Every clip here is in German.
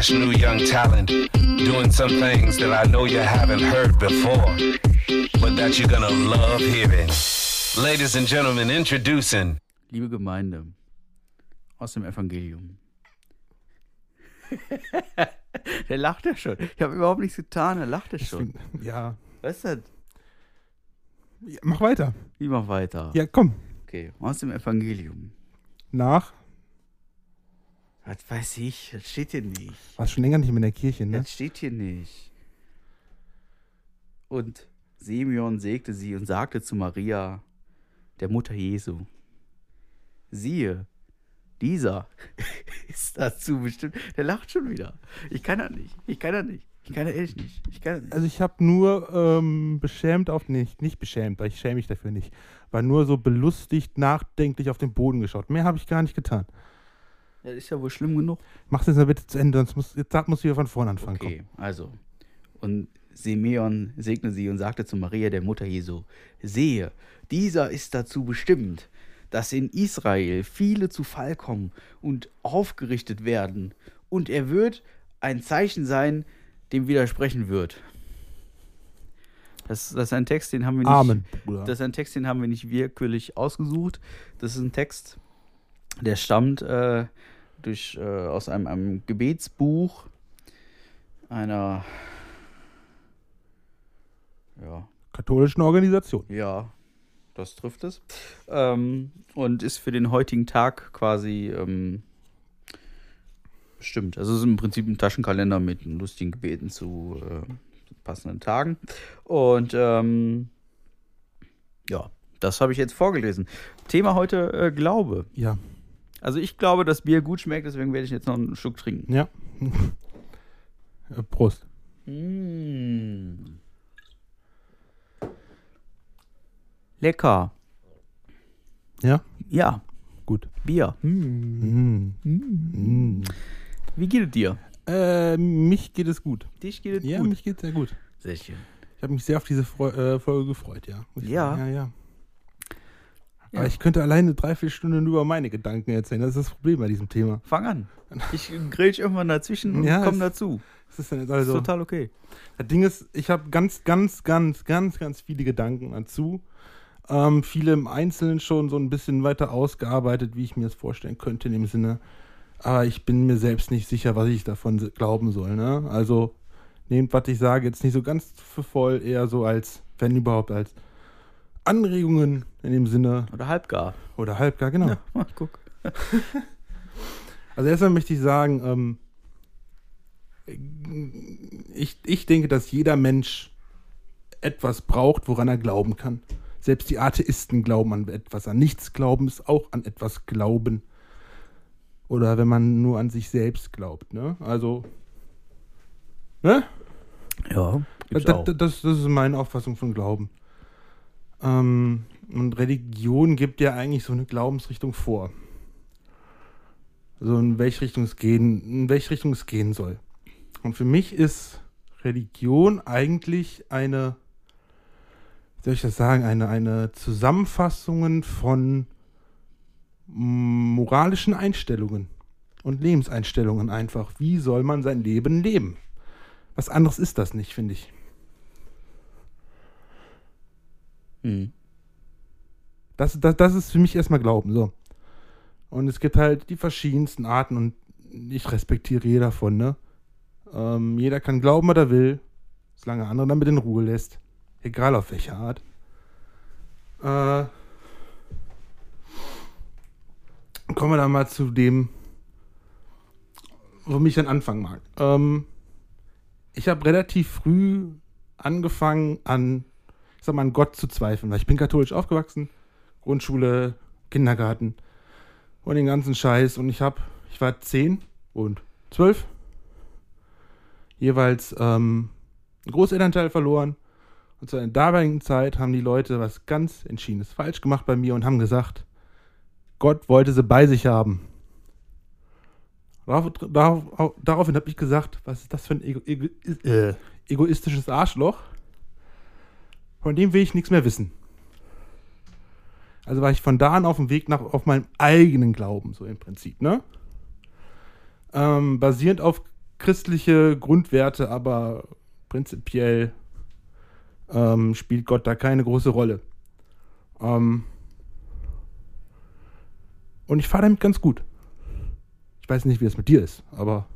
fresh new young talent doing some things that I know you haven't heard before, but that you're gonna love hearing. Ladies and gentlemen, introducing. Liebe Gemeinde, aus dem Evangelium. Der lacht ja schon. Ich habe überhaupt nichts getan, er lacht ja schon. Ja. Was ist das? ja. Mach weiter. Ich mach weiter. Ja, komm. Okay, aus dem Evangelium. Nach. Was weiß ich, das steht hier nicht. Warst schon länger nicht mehr in der Kirche, ne? Das steht hier nicht. Und Simeon segte sie und sagte zu Maria, der Mutter Jesu, siehe, dieser ist dazu bestimmt. Der lacht schon wieder. Ich kann das nicht. Ich kann das nicht. Ich kann das ehrlich nicht. Ich kann das nicht. Also ich habe nur ähm, beschämt auf, nicht, nicht beschämt, weil ich schäme mich dafür nicht, war nur so belustigt, nachdenklich auf den Boden geschaut. Mehr habe ich gar nicht getan. Das ist ja wohl schlimm genug. Mach das mal bitte zu Ende, sonst muss, jetzt muss ich wieder von vorne anfangen. komm. Okay, also. Und Simeon segne sie und sagte zu Maria, der Mutter Jesu, sehe, dieser ist dazu bestimmt, dass in Israel viele zu Fall kommen und aufgerichtet werden. Und er wird ein Zeichen sein, dem widersprechen wird. Das, das ist ein Text, den haben wir nicht. Amen, Bruder. Das ist ein Text, den haben wir nicht willkürlich ausgesucht. Das ist ein Text, der stammt äh, durch, äh, aus einem, einem Gebetsbuch einer ja, Katholischen Organisation. ja, das trifft es. Ähm, und ist für den heutigen Tag quasi ähm, bestimmt. Also es ist im Prinzip ein Taschenkalender mit lustigen Gebeten zu äh, passenden Tagen. Und ähm, ja, das habe ich jetzt vorgelesen. Thema heute äh, Glaube. Ja. Also ich glaube, dass Bier gut schmeckt, deswegen werde ich jetzt noch einen Schluck trinken. Ja. Prost. Mm. Lecker. Ja? Ja, Gut. Bier. Mm. Mm. Wie geht es dir? Äh, mich geht es gut. Dich geht es Ja, gut. mich geht es sehr gut. Sehr schön. Ich habe mich sehr auf diese Freu äh, Folge gefreut, ja. Ja. sagen. Ja, ja. Ja. Aber ich könnte alleine drei, vier Stunden über meine Gedanken erzählen. Das ist das Problem bei diesem Thema. Fang an. Ich grätsch irgendwann dazwischen und Ja, komm es- dazu. Das ist dann jetzt Das also. ist total okay. Das Ding ist, ich habe ganz, ganz, ganz, ganz, ganz viele Gedanken dazu. Ähm, viele im Einzelnen schon so ein bisschen weiter ausgearbeitet, wie ich mir das vorstellen könnte in dem Sinne. Aber ich bin mir selbst nicht sicher, was ich davon glauben soll. Ne? Also nehmt, was ich sage, jetzt nicht so ganz für voll, eher so als, wenn überhaupt, als Anregungen in dem Sinne Oder halbgar. oder halbgar, genau. Ja, mal guck. Also erstmal möchte ich sagen, ähm, ich, ich denke, dass jeder Mensch etwas braucht, woran er glauben kann. Selbst die Atheisten glauben an etwas. An nichts glauben ist auch an etwas glauben. Oder wenn man nur an sich selbst glaubt. Ne? Also, ne? Ja, Das, das, das ist meine Auffassung von Glauben. Ähm, und Religion gibt ja eigentlich so eine Glaubensrichtung vor. Also in welche Richtung es gehen, in welche Richtung es gehen soll. Und für mich ist Religion eigentlich eine, wie soll ich das sagen, eine, eine Zusammenfassung von moralischen Einstellungen und Lebenseinstellungen einfach. Wie soll man sein Leben leben? Was anderes ist das nicht, finde ich. Mhm. Das, das, das ist für mich erstmal Glauben, so. Und es gibt halt die verschiedensten Arten und ich respektiere jeder davon, ne? Ähm, jeder kann glauben, was er will, solange er andere damit in Ruhe lässt. Egal auf welche Art. Äh, kommen wir dann mal zu dem, womit ich dann anfangen mag. Ähm, ich habe relativ früh angefangen an, ich sag mal, an Gott zu zweifeln, weil ich bin katholisch aufgewachsen, Grundschule, Kindergarten und den ganzen Scheiß. Und ich habe, ich war zehn und zwölf, jeweils ähm, einen Großelternteil verloren. Und zu einer damaligen Zeit haben die Leute was ganz Entschiedenes falsch gemacht bei mir und haben gesagt, Gott wollte sie bei sich haben. Darauf, darauf, daraufhin habe ich gesagt, was ist das für ein ego, ego, äh, egoistisches Arschloch? Von dem will ich nichts mehr wissen. Also war ich von da an auf dem Weg nach auf meinem eigenen Glauben, so im Prinzip, ne? Ähm, basierend auf christliche Grundwerte, aber prinzipiell ähm, spielt Gott da keine große Rolle. Ähm, und ich fahre damit ganz gut. Ich weiß nicht, wie es mit dir ist, aber.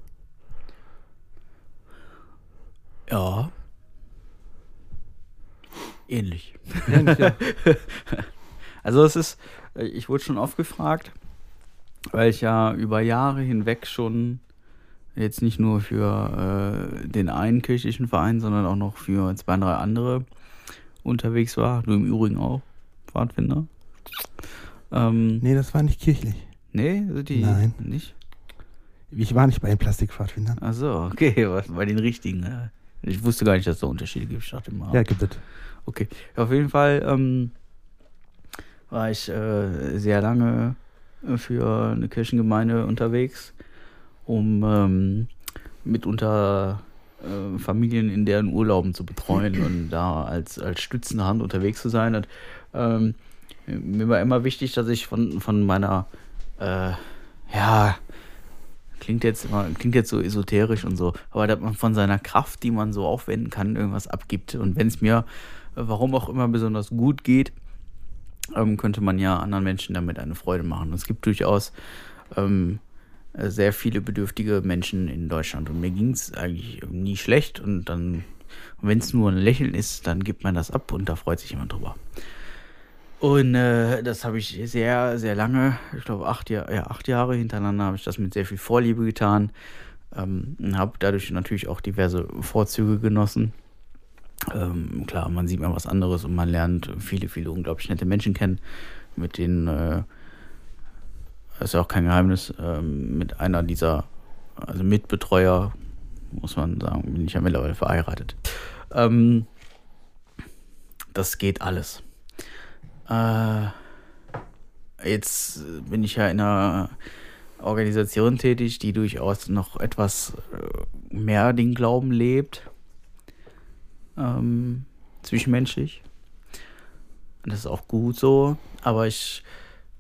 Ja. Ähnlich. Ähnlich, ja. Also es ist, äh, ich wurde schon oft gefragt, weil ich ja über Jahre hinweg schon jetzt nicht nur für äh, den einen kirchlichen Verein, sondern auch noch für zwei, drei andere unterwegs war. Du im Übrigen auch, Pfadfinder. Ähm, nee, das war nicht kirchlich. nee, sind die Nein. nicht? Ich war nicht bei den Plastikpfadfindern. Ach so, okay, bei den richtigen. Ja. Ich wusste gar nicht, dass es da Unterschiede gibt. Ich dachte immer, Ja, gibt es. Okay, auf jeden Fall ähm, war ich äh, sehr lange äh, für eine Kirchengemeinde unterwegs, um ähm, mitunter äh, Familien in deren Urlauben zu betreuen und da als, als stützende Hand unterwegs zu sein. Und, ähm, mir war immer wichtig, dass ich von, von meiner, äh, ja, klingt jetzt immer, klingt jetzt so esoterisch und so, aber dass man von seiner Kraft, die man so aufwenden kann, irgendwas abgibt. Und wenn es mir, warum auch immer, besonders gut geht, ähm, könnte man ja anderen Menschen damit eine Freude machen. Es gibt durchaus ähm, äh, sehr viele bedürftige Menschen in Deutschland. Und mir ging es eigentlich nie schlecht. Und dann, wenn es nur ein Lächeln ist, dann gibt man das ab und da freut sich jemand drüber. Und äh, das habe ich sehr, sehr lange, ich glaube acht, ja, acht Jahre hintereinander, habe ich das mit sehr viel Vorliebe getan. Ähm, und habe dadurch natürlich auch diverse Vorzüge genossen. Ähm, klar, man sieht mal was anderes und man lernt viele, viele unglaublich nette Menschen kennen, mit denen, äh, ist ja auch kein Geheimnis, ähm, mit einer dieser, also Mitbetreuer, muss man sagen, bin ich ja mittlerweile verheiratet. Ähm, das geht alles. Äh, jetzt bin ich ja in einer Organisation tätig, die durchaus noch etwas äh, mehr den Glauben lebt, ähm, zwischenmenschlich. Und das ist auch gut so, aber ich,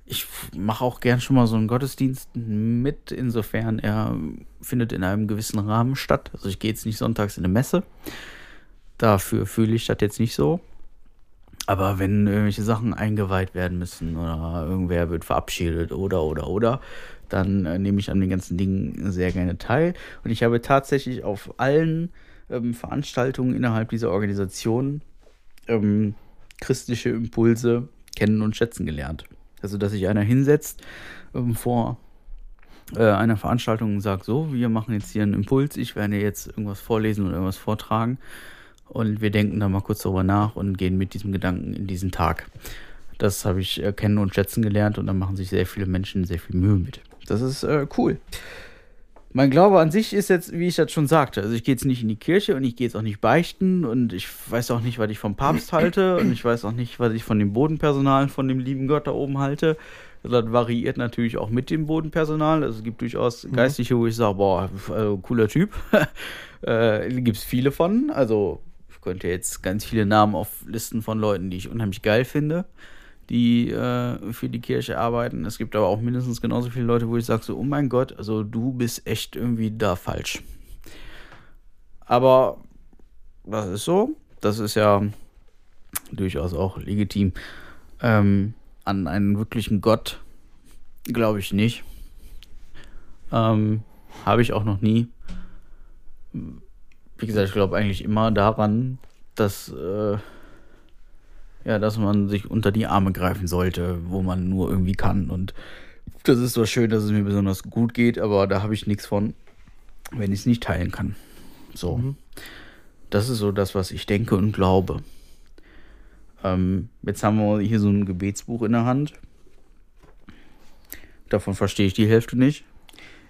ich mache auch gern schon mal so einen Gottesdienst mit, insofern er findet in einem gewissen Rahmen statt. Also ich gehe jetzt nicht sonntags in eine Messe, dafür fühle ich das jetzt nicht so. Aber wenn irgendwelche Sachen eingeweiht werden müssen oder irgendwer wird verabschiedet oder oder oder, dann äh, nehme ich an den ganzen Dingen sehr gerne teil. Und ich habe tatsächlich auf allen ähm, Veranstaltungen innerhalb dieser Organisation ähm, christliche Impulse kennen und schätzen gelernt. Also, dass sich einer hinsetzt ähm, vor äh, einer Veranstaltung und sagt, so, wir machen jetzt hier einen Impuls, ich werde jetzt irgendwas vorlesen oder irgendwas vortragen. Und wir denken da mal kurz darüber nach und gehen mit diesem Gedanken in diesen Tag. Das habe ich kennen und schätzen gelernt und da machen sich sehr viele Menschen sehr viel Mühe mit. Das ist äh, cool. Mein Glaube an sich ist jetzt, wie ich das schon sagte, also ich gehe jetzt nicht in die Kirche und ich gehe jetzt auch nicht beichten und ich weiß auch nicht, was ich vom Papst halte und ich weiß auch nicht, was ich von dem Bodenpersonal, von dem lieben Gott da oben halte. Das variiert natürlich auch mit dem Bodenpersonal. Also es gibt durchaus Geistliche, wo ich sage, boah, also cooler Typ. äh, Gibt es viele von. Also ich könnte jetzt ganz viele Namen auflisten von Leuten, die ich unheimlich geil finde, die äh, für die Kirche arbeiten. Es gibt aber auch mindestens genauso viele Leute, wo ich sage so, oh mein Gott, also du bist echt irgendwie da falsch. Aber das ist so. Das ist ja durchaus auch legitim. Ähm, an einen wirklichen Gott glaube ich nicht. Ähm, Habe ich auch noch nie. Wie gesagt, ich glaube eigentlich immer daran, dass, äh, ja, dass man sich unter die Arme greifen sollte, wo man nur irgendwie kann. Und das ist so schön, dass es mir besonders gut geht, aber da habe ich nichts von, wenn ich es nicht teilen kann. So. Das ist so das, was ich denke und glaube. Ähm, jetzt haben wir hier so ein Gebetsbuch in der Hand. Davon verstehe ich die Hälfte nicht.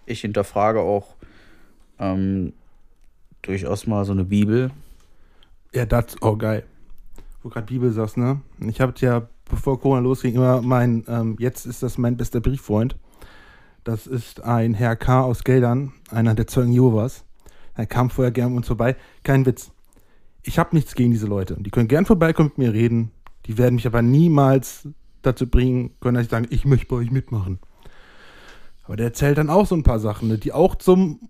Ich hinterfrage auch ähm, durchaus mal so eine Bibel. Ja, das, oh geil. Wo gerade Bibel sagst, ne? Ich habe ja, bevor Corona losging, immer mein, ähm, jetzt ist das mein bester Brieffreund. Das ist ein Herr K. aus Geldern, einer der Zeugen Jehovas. Er kam vorher gern mit uns vorbei. Kein Witz. Ich habe nichts gegen diese Leute. Die können gern vorbeikommen mit mir reden. Die werden mich aber niemals dazu bringen können, dass ich sage, ich möchte bei euch mitmachen. Aber der erzählt dann auch so ein paar Sachen, ne, die auch zum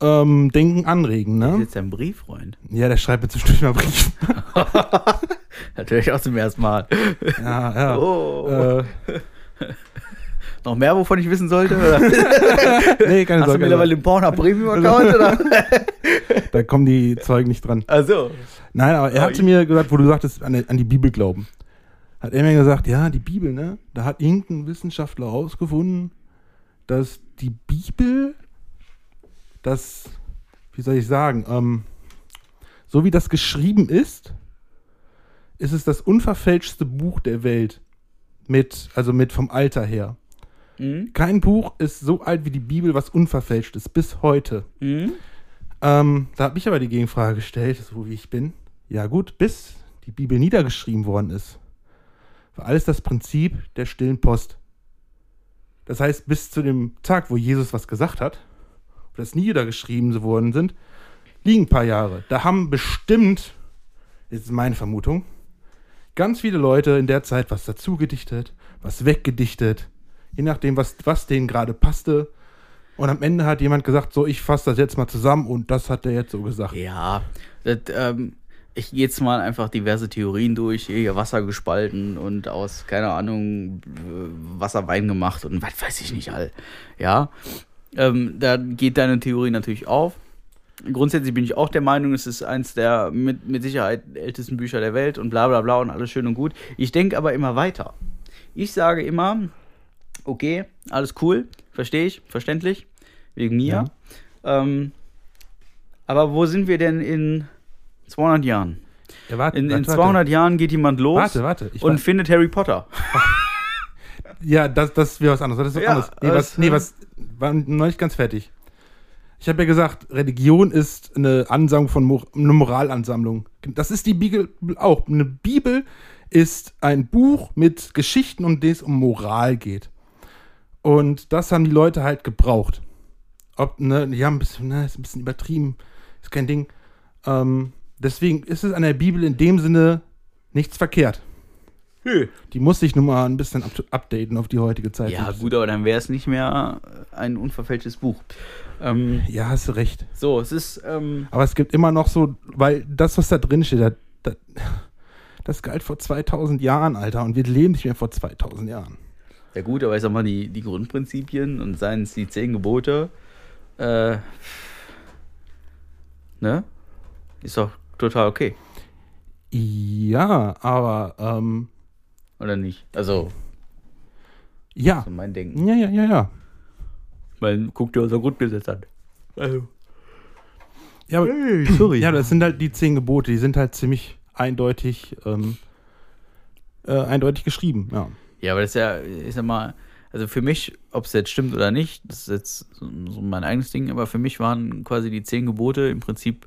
ähm, Denken anregen, Das ist ne? jetzt ein Brieffreund. Ja, der schreibt mir zwischendurch mal Briefe. Natürlich auch zum ersten Mal. Ja, ja. Oh. Äh, Noch mehr, wovon ich wissen sollte? Oder? nee, keine Hast du Sorge. mittlerweile den Pornhub Premium-Account? oder? Da kommen die Zeugen nicht dran. Also. Nein, aber er Oh, hatte mir gesagt, wo du sagtest, an, die- an die Bibel glauben. Hat er mir gesagt, ja, die Bibel, ne? Da hat irgendein Wissenschaftler herausgefunden, dass die Bibel, das, wie soll ich sagen, ähm, so wie das geschrieben ist, ist es das unverfälschtste Buch der Welt. Mit, also mit vom Alter her. Mhm. Kein Buch ist so alt wie die Bibel, was unverfälscht ist, bis heute. Mhm. Ähm, da habe ich aber die Gegenfrage gestellt, so wie ich bin. Ja gut, bis die Bibel niedergeschrieben worden ist, war alles das Prinzip der stillen Post. Das heißt, bis zu dem Tag, wo Jesus was gesagt hat, und das niedergeschrieben worden sind, liegen ein paar Jahre. Da haben bestimmt, jetzt ist meine Vermutung, ganz viele Leute in der Zeit was dazu gedichtet, was weggedichtet, je nachdem, was, was denen gerade passte. Und am Ende hat jemand gesagt, so, ich fasse das jetzt mal zusammen und das hat er jetzt so gesagt. Ja, das, ähm, ich gehe jetzt mal einfach diverse Theorien durch, hier Wasser gespalten und aus, keine Ahnung, äh, Wasser Wein gemacht und was weiß ich nicht all. Ja, ähm, da geht deine Theorie natürlich auf. Grundsätzlich bin ich auch der Meinung, es ist eins der mit, mit Sicherheit ältesten Bücher der Welt und bla bla bla und alles schön und gut. Ich denke aber immer weiter. Ich sage immer, okay, alles cool, verstehe ich, verständlich, wegen mir. Ähm, aber wo sind wir denn in 200 Jahren? Ja, warte, In, in warte, 200 Jahren geht jemand los Warte, warte. Und findet Harry Potter. ja, das, das wäre was anderes. Das ist was Ja, anderes. Nee, was, nee, was, war noch nicht ganz fertig. Ich habe ja gesagt, Religion ist eine Ansammlung von Mor eine Moralansammlung. Das ist die Bibel auch. Eine Bibel ist ein Buch mit Geschichten, und dem es um Moral geht. Und das haben die Leute halt gebraucht. Ob, ne, die haben ein bisschen, ne, ist ein bisschen übertrieben, ist kein Ding. Ähm, deswegen ist es an der Bibel in dem Sinne nichts verkehrt. Die muss sich nun mal ein bisschen up updaten auf die heutige Zeit. Ja, gut, aber dann wäre es nicht mehr ein unverfälschtes Buch. Ähm, Ja, hast du recht. so, es ist, ähm, Aber es gibt immer noch so, weil das, was da drin steht, das, das, das galt vor 2000 Jahren, Alter. Und wir leben nicht mehr vor 2000 Jahren. ja gut, aber ich sag mal, die, die Grundprinzipien und seien es die zehn Gebote, äh, ne? Ist doch total okay, Ja, aber, ähm, oder nicht? Also, ja. so mein Denken. Ja, ja, ja, ja. Weil, guck dir unser Grundgesetz an. Also, Ja, aber, sorry. ja, das sind halt die zehn Gebote, die sind halt ziemlich eindeutig, ähm, äh, eindeutig geschrieben, ja. Ja, aber das ist ja, ich sag mal, also für mich, ob es jetzt stimmt oder nicht, das ist jetzt so, so mein eigenes Ding, aber für mich waren quasi die zehn Gebote im Prinzip,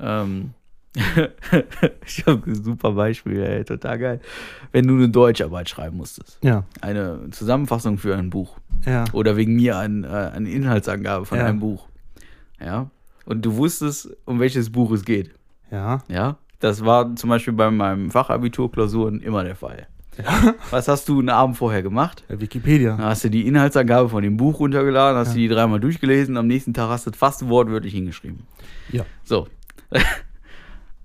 ähm, ich habe ein super Beispiel, ey, total geil. Wenn du eine Deutscharbeit schreiben musstest, Ja, eine Zusammenfassung für ein Buch ja. oder wegen mir ein, äh, eine Inhaltsangabe von Ja. einem Buch, ja, und du wusstest, um welches Buch es geht, Ja, ja, das war zum Beispiel bei meinem Fachabiturklausuren immer der Fall. Was hast du einen Abend vorher gemacht? ja Wikipedia. Dann hast du die Inhaltsangabe von dem Buch runtergeladen, hast Ja. du die dreimal durchgelesen, am nächsten Tag hast du fast wortwörtlich hingeschrieben. Ja. So.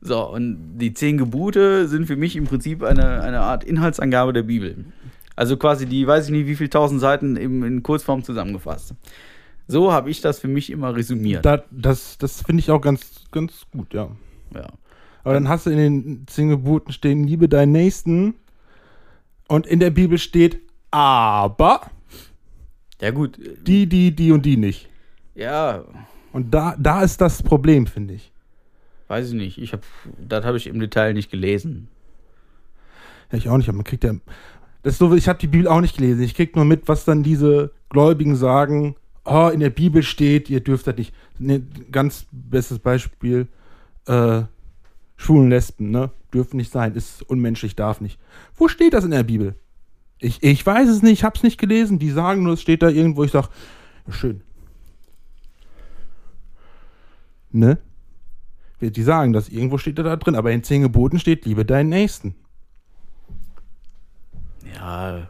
so, und die zehn Gebote sind für mich im Prinzip eine, eine Art Inhaltsangabe der Bibel. Also quasi die, weiß ich nicht, wie viel tausend Seiten im, in Kurzform zusammengefasst. So habe ich das für mich immer resümiert. Da, das das finde ich auch ganz, ganz gut, ja. ja. Aber dann hast du in den zehn Geboten stehen, liebe deinen Nächsten. Und in der Bibel steht, aber ja, gut. die, die, die und die nicht. Ja, Und da, da ist das Problem, finde ich. Weiß ich nicht. Ich hab, das habe ich im Detail nicht gelesen. Ja, ich auch nicht, aber man kriegt ja. Das so, ich habe die Bibel auch nicht gelesen. Ich krieg nur mit, was dann diese Gläubigen sagen. Oh, in der Bibel steht, ihr dürft das nicht. Ne, ganz bestes Beispiel, äh, Schwulen, Lesben, ne? Dürfen nicht sein, ist unmenschlich, darf nicht. Wo steht das in der Bibel? Ich, ich weiß es nicht, ich hab's nicht gelesen. Die sagen nur, es steht da irgendwo. Ich sag, ja, schön. Ne? Die sagen das, irgendwo steht da, da drin, aber in zehn Geboten steht, liebe deinen Nächsten. Ja,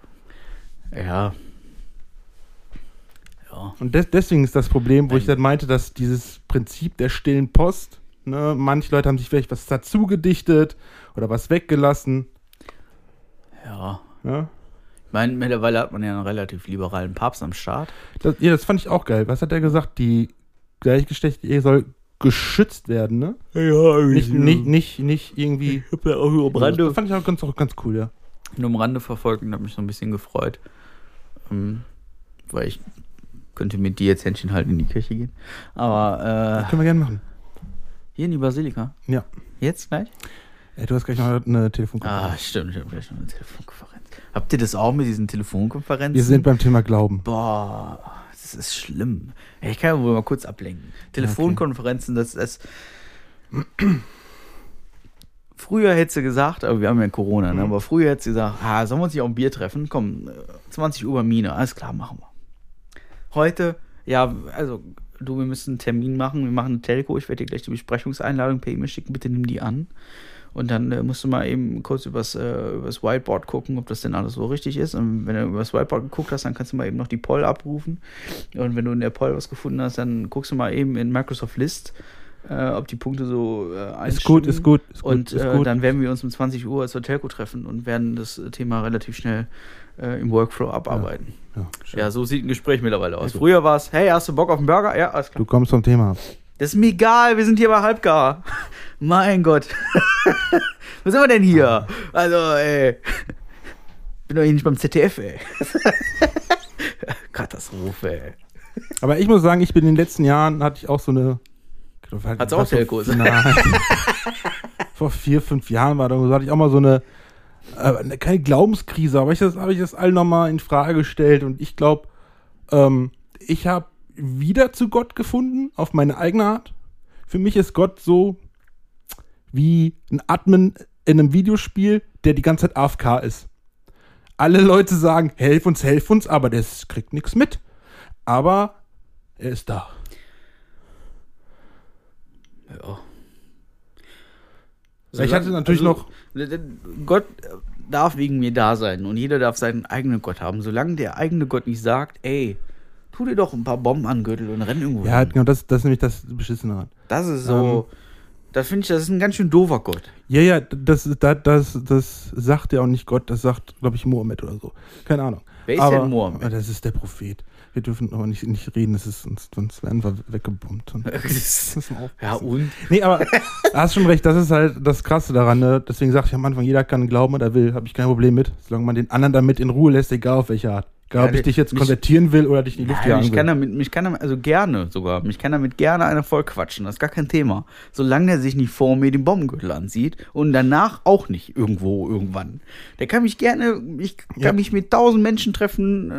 ja. Ja. Und des, deswegen ist das Problem, wo ich Nein. dann meinte, dass dieses Prinzip der stillen Post, ne, manche Leute haben sich vielleicht was dazu gedichtet oder was weggelassen. Ja. Ne? Ich meine, mittlerweile hat man ja einen relativ liberalen Papst am Start. Das, ja, das fand ich auch geil. Was hat er gesagt? Die gleichgeschlechtliche Ehe soll geschützt werden, ne? Ja, Nicht, nicht, nicht, nicht irgendwie. Ich hab ja auch nur am Das fand ich auch ganz, auch ganz cool, ja. nur am Rande verfolgt und habe mich so ein bisschen gefreut. Ähm, weil ich könnte mit dir jetzt Händchen halten in die Kirche gehen. Aber Können wir gerne machen. äh, hier in die Basilika. Ja. Jetzt gleich? Ey, du hast gleich noch eine Telefonkonferenz. Ah, stimmt, ich habe gleich noch eine Telefonkonferenz. Habt ihr das auch mit diesen Telefonkonferenzen? Wir sind beim Thema Glauben. Boah, das ist schlimm. Ich kann ja wohl mal kurz ablenken. Telefonkonferenzen, das ist. Früher hättest du gesagt, aber wir haben ja Corona, ne? aber früher hättest du gesagt, ah, sollen wir uns nicht auf ein Bier treffen? Komm, äh, 20 Uhr bei Mine, alles klar, machen wir. Heute, ja, also, du, wir müssen einen Termin machen, wir machen eine Telco, ich werde dir gleich die Besprechungseinladung per E-Mail schicken, bitte nimm die an. Und dann äh, musst du mal eben kurz übers, äh, übers Whiteboard gucken, ob das denn alles so richtig ist. Und wenn du übers Whiteboard geguckt hast, dann kannst du mal eben noch die Poll abrufen. Und wenn du in der Poll was gefunden hast, dann guckst du mal eben in Microsoft List, äh, ob die Punkte so äh, Ist gut, einstimmen. ist gut, ist gut, Und ist äh, gut. dann werden wir uns um 20 Uhr als Hotelco treffen und werden das Thema relativ schnell äh, im Workflow abarbeiten. ja, schön. Ja, so sieht ein Gespräch mittlerweile aus. Früher war es, hey, hast du Bock auf einen Burger? Ja, alles klar. Du kommst vom Thema ab. Das ist mir egal, wir sind hier bei Halbgar. mein Gott. Wo sind wir denn hier? Also, ey. Bin doch hier nicht beim ZDF, ey. Katastrophe, ey. Aber ich muss sagen, ich bin in den letzten Jahren, hatte ich auch so eine. Hat's auch Telcos? Nein. Vor vier, fünf Jahren war da hatte ich auch mal so eine, äh, keine Glaubenskrise, aber ich habe ich das all nochmal in Frage gestellt und ich glaube, ähm, ich habe wieder zu Gott gefunden, auf meine eigene Art. Für mich ist Gott so wie ein Admin in einem Videospiel, der die ganze Zeit AFK ist. Alle Leute sagen, helf uns, helf uns, aber der kriegt nichts mit. Aber er ist da. Ja. Ich hatte natürlich noch- Gott darf wegen mir da sein und jeder darf seinen eigenen Gott haben. Solange der eigene Gott nicht sagt, ey, tu dir doch ein paar Bomben an den Gürtel und renn irgendwo Ja, hin. genau, das, das ist nämlich das Beschissene daran. Das ist so, da finde ich, das ist ein ganz schön doofer Gott. Ja, ja, das, das, das, das sagt ja auch nicht Gott, das sagt, glaube ich, Mohammed oder so. Keine Ahnung. Wer ist aber, denn Mohammed? Das ist der Prophet. Wir dürfen aber nicht, nicht reden, das ist, sonst, sonst werden wir weggebombt. Und ja, und? Nee, aber du hast schon recht, das ist halt das Krasse daran. Ne? Deswegen sagte ich am Anfang, jeder kann glauben, was er will. Habe ich kein Problem mit. Solange man den anderen damit in Ruhe lässt, egal auf welche Art. Egal, Ja, ob ich der- dich jetzt mich- konvertieren will oder dich in die Luft jagen mich will. kann damit, mich kann damit, also gerne sogar, mich kann damit gerne einer voll quatschen, das ist gar kein Thema. Solange er sich nicht vor mir den Bombengürtel ansieht und danach auch nicht irgendwo, irgendwann. Der kann mich gerne, ich kann Ja. mich mit tausend Menschen treffen, äh,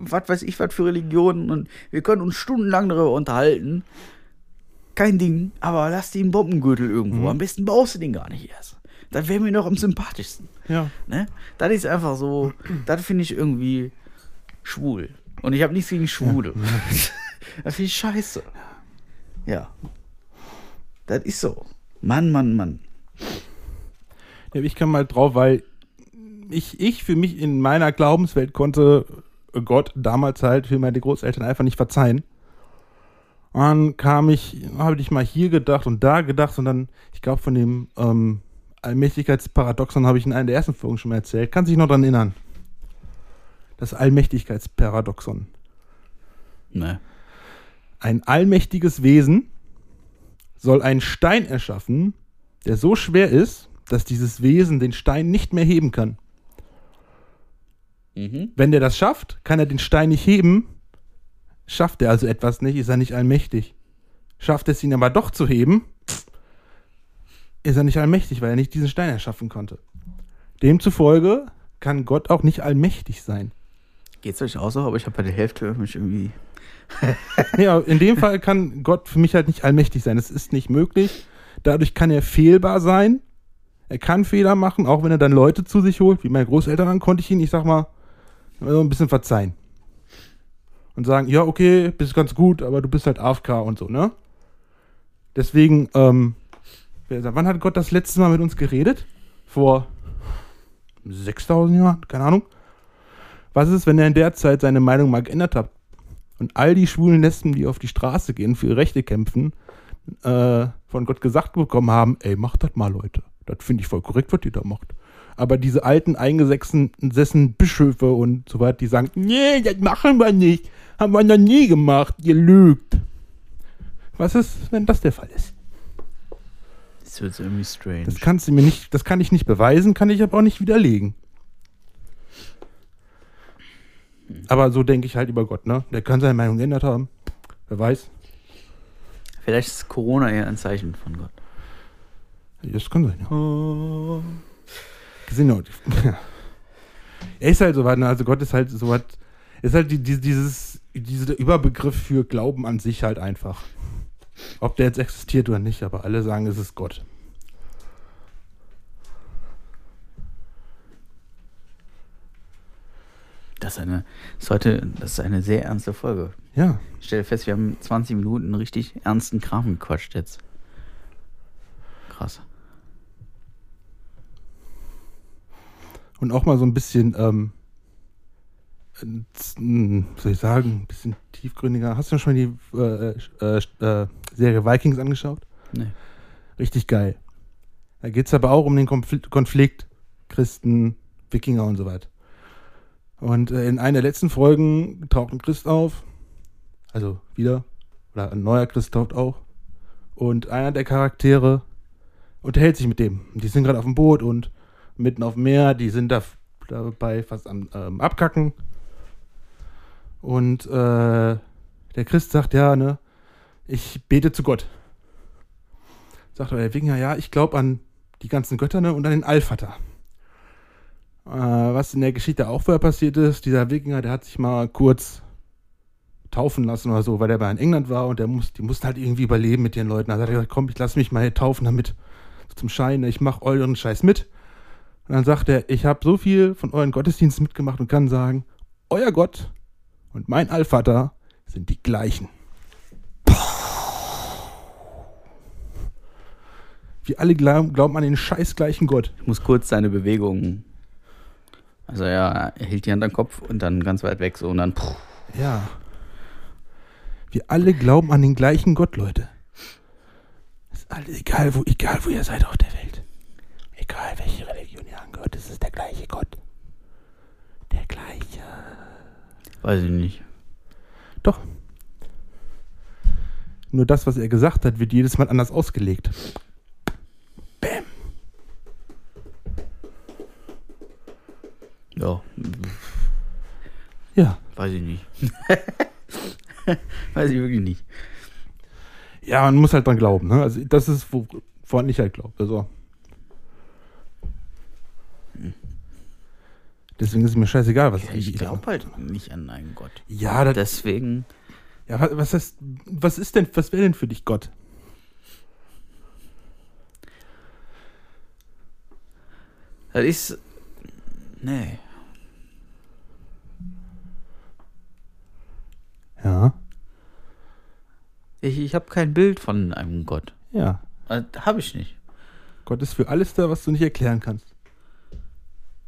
was weiß ich, was für Religionen und wir können uns stundenlang darüber unterhalten. Kein Ding, aber lass den Bombengürtel irgendwo. Mhm. Am besten baust du den gar nicht erst. Dann wäre mir noch am sympathischsten. ja. Ne? Das ist einfach so, das finde ich irgendwie schwul. Und ich habe nichts gegen Schwule. das finde ich scheiße. Ja. Das ist so. Mann, Mann, Mann. Ja, ich kam mal drauf, weil ich, ich für mich in meiner Glaubenswelt konnte Gott damals halt für meine Großeltern einfach nicht verzeihen. Und dann kam ich, habe ich mal hier gedacht und da gedacht und dann, ich glaube, von dem ähm, Allmächtigkeitsparadoxon habe ich in einer der ersten Folgen schon mal erzählt. Kann sich noch daran erinnern. Das Allmächtigkeitsparadoxon. Ne. Ein allmächtiges Wesen soll einen Stein erschaffen, der so schwer ist, dass dieses Wesen den Stein nicht mehr heben kann. Mhm. Wenn der das schafft, kann er den Stein nicht heben. Schafft er also etwas nicht, ist er nicht allmächtig. Schafft es ihn aber doch zu heben, ist er nicht allmächtig, weil er nicht diesen Stein erschaffen konnte. Demzufolge kann Gott auch nicht allmächtig sein. Geht's euch auch so? Aber ich habe bei der Hälfte mich irgendwie. Aber in dem Fall kann Gott für mich halt nicht allmächtig sein. Das ist nicht möglich. Dadurch kann er fehlbar sein. Er kann Fehler machen, auch wenn er dann Leute zu sich holt. Wie meine Großeltern, dann konnte ich ihn, ich sag mal, ein bisschen verzeihen. Und sagen, ja, okay, bist ganz gut, aber du bist halt AFK und so, ne? Deswegen, ähm, wer sagt, wann hat Gott das letzte Mal mit uns geredet? Vor 6000 Jahren? Keine Ahnung. Was ist, wenn er in der Zeit seine Meinung mal geändert hat? und all die schwulen Lesben, die auf die Straße gehen, für ihre Rechte kämpfen, äh, von Gott gesagt bekommen haben, ey, macht das mal, Leute. Das finde ich voll korrekt, was ihr da macht. Aber diese alten eingesessen Bischöfe und so weiter, die sagen, nee, das machen wir nicht. Haben wir noch nie gemacht. Ihr lügt. Was ist, wenn das der Fall ist? Das wird irgendwie strange. Das kannst du mir nicht, das kann ich nicht beweisen, kann ich aber auch nicht widerlegen. Aber so denke ich halt über Gott, ne? Der kann seine Meinung geändert haben. Wer weiß. Vielleicht ist Corona eher ein Zeichen von Gott. Das kann sein, ja. Ja. Er ist halt so was, ne? also Gott ist halt so was, ist halt die, die, dieses, dieser Überbegriff für Glauben an sich halt einfach. Ob der jetzt existiert oder nicht, aber alle sagen, es ist Gott. Das ist eine, das ist heute, das ist eine sehr ernste Folge. Ja. Ich stelle fest, wir haben 20 Minuten richtig ernsten Kram gequatscht jetzt. Krass. Und auch mal so ein bisschen, ähm, äh, soll ich sagen, ein bisschen tiefgründiger. Hast du schon mal die äh, äh, äh, Serie Vikings angeschaut? Nee. Richtig geil. Da geht es aber auch um den Konflikt, Konflikt Christen, Wikinger und so weiter. Und äh, in einer der letzten Folgen taucht ein Christ auf. Also wieder. Oder ein neuer Christ taucht auch. Und einer der Charaktere unterhält sich mit dem. Die sind gerade auf dem Boot und mitten auf dem Meer. Die sind da dabei fast am ähm, Abkacken. Und äh, der Christ sagt, ja, ne, ich bete zu Gott. Sagt aber der Wikinger, ja, ich glaube an die ganzen Götter ne, und an den Allvater. Äh, was in der Geschichte auch vorher passiert ist, dieser Wikinger, der hat sich mal kurz taufen lassen oder so, weil der bei in England war und der muss, die mussten halt irgendwie überleben mit den Leuten. Da hat er gesagt, komm, ich lass mich mal hier taufen damit zum Schein, ich mach euren Scheiß mit. Und dann sagt er, ich habe so viel von euren Gottesdiensten mitgemacht und kann sagen, euer Gott und mein Allvater sind die gleichen. Wir alle glauben, an den scheiß gleichen Gott. Ich muss kurz seine Bewegungen. Also ja, er hielt die Hand am Kopf und dann ganz weit weg so und dann. Puh. Ja. Wir alle glauben an den gleichen Gott, Leute. Ist alles egal, wo, egal wo ihr seid auf der Welt. Egal welche Religion ihr angehört, es ist der gleiche Gott. Der gleiche. Weiß ich nicht. Doch. Nur das, was er gesagt hat, wird jedes Mal anders ausgelegt. Ja, Ja. weiß ich nicht. weiß ich wirklich nicht. Ja, man muss halt dran glauben. Ne? Also das ist, wo- woran ich halt glaube. Also. Deswegen ist es mir scheißegal, was Ja, die- ich glaube halt nicht an einen Gott. Ja, das, Deswegen. ja was, was, heißt, was ist denn, was wäre denn für dich Gott? Das ist. Nee. Ja. Ich, ich habe kein Bild von einem Gott. Ja. Habe ich nicht. Gott ist für alles da, was du nicht erklären kannst.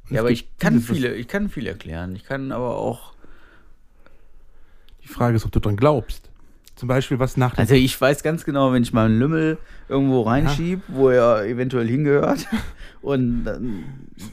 Und Ja, aber ich kann viele, ich kann viel erklären. Ich kann aber auch. Die Frage ist, ob du dran glaubst. Zum Beispiel, was nach dem Also ich weiß ganz genau, wenn ich mal einen Lümmel irgendwo reinschieb, wo er eventuell hingehört und dann,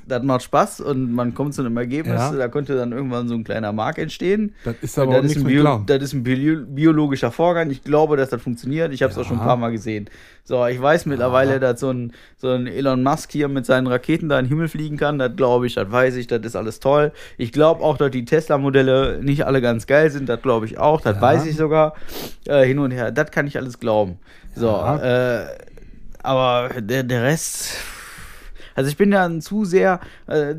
das macht Spaß und man kommt zu einem Ergebnis, Ja. da könnte dann irgendwann so ein kleiner Mark entstehen. Das ist aber auch das, nichts ist ein mit Bio, das ist ein bio biologischer Vorgang. Ich glaube, dass das funktioniert. Ich habe es Ja. auch schon ein paar Mal gesehen. So, ich weiß mittlerweile, Ja. dass so ein, so ein Elon Musk hier mit seinen Raketen da in den Himmel fliegen kann. Das glaube ich, das weiß ich, das ist alles toll. Ich glaube auch, dass die Tesla-Modelle nicht alle ganz geil sind. Das glaube ich auch. Das Ja. weiß ich sogar. Äh, hin und her. Das kann ich alles glauben. So, Ja. äh, aber der, der Rest. Also ich bin dann zu sehr, äh,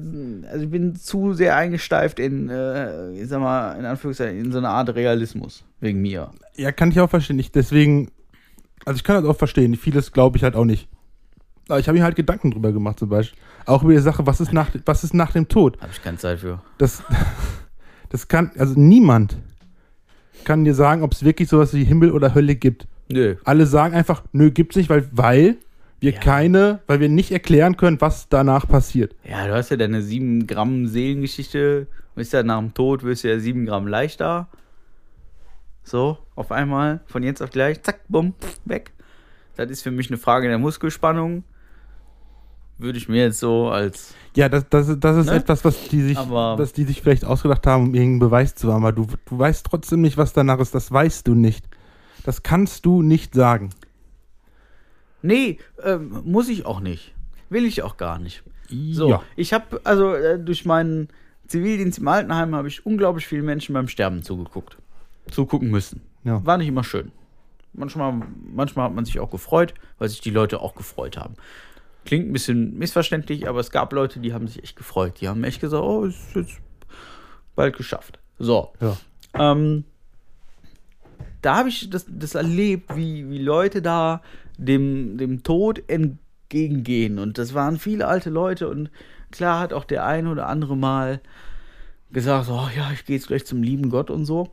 also ich bin zu sehr eingesteift in, äh, ich sag mal, in Anführungszeichen, in so eine Art Realismus. Wegen mir. Ja, kann ich auch verstehen. Ich, deswegen, also ich kann das auch verstehen. Vieles glaube ich halt auch nicht. Aber ich habe mir halt Gedanken drüber gemacht, zum Beispiel. Auch über die Sache, was ist nach, was ist nach dem Tod? Habe ich keine Zeit für. Das, das kann, also niemand kann dir sagen, ob es wirklich sowas wie Himmel oder Hölle gibt. Nö. Alle sagen einfach, nö, gibt's nicht, weil, weil wir Ja. keine, weil wir nicht erklären können, was danach passiert. Ja, du hast ja deine 7 Gramm Seelengeschichte. Ist ja nach dem Tod wirst du ja 7 Gramm leichter. So, auf einmal, von jetzt auf gleich, zack, bumm, weg. Das ist für mich eine Frage der Muskelspannung. Würde ich mir jetzt so als. Ja, das, das, das ist Ne? etwas, was die, sich, Aber- was die sich vielleicht ausgedacht haben, um irgendeinen Beweis zu haben. Aber du, du weißt trotzdem nicht, was danach ist. Das weißt du nicht. Das kannst du nicht sagen. Nee, ähm, muss ich auch nicht. Will ich auch gar nicht. So, Ja. ich habe, also äh, durch meinen Zivildienst im Altenheim habe ich unglaublich vielen Menschen beim Sterben zugeguckt. Zugucken müssen. Ja. War nicht immer schön. Manchmal, manchmal hat man sich auch gefreut, weil sich die Leute auch gefreut haben. Klingt ein bisschen missverständlich, aber es gab Leute, die haben sich echt gefreut. Die haben echt gesagt, oh, ist jetzt bald geschafft. So. Ja. Ähm, da habe ich das, das erlebt, wie, wie Leute da dem, dem Tod entgegengehen. Und das waren viele alte Leute. Und klar hat auch der ein oder andere mal gesagt, oh ja, ich gehe jetzt gleich zum lieben Gott und so.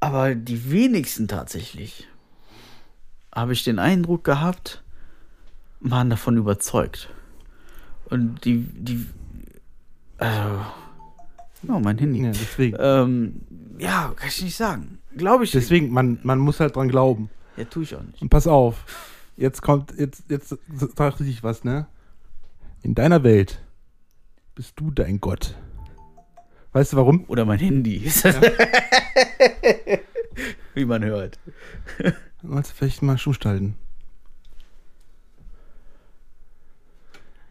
Aber die wenigsten tatsächlich, habe ich den Eindruck gehabt, waren davon überzeugt. Und die, die, also, oh, mein Handy. Ja, deswegen. Ähm, ja, kann ich nicht sagen. Glaube ich. Deswegen, man, man muss halt dran glauben. Ja, tue ich auch nicht. Und pass auf. Jetzt kommt, jetzt, jetzt sag ich was, ne? In deiner Welt bist du dein Gott. Weißt du warum? Oder mein Handy. Wie man hört. Sollst du vielleicht mal stumm halten.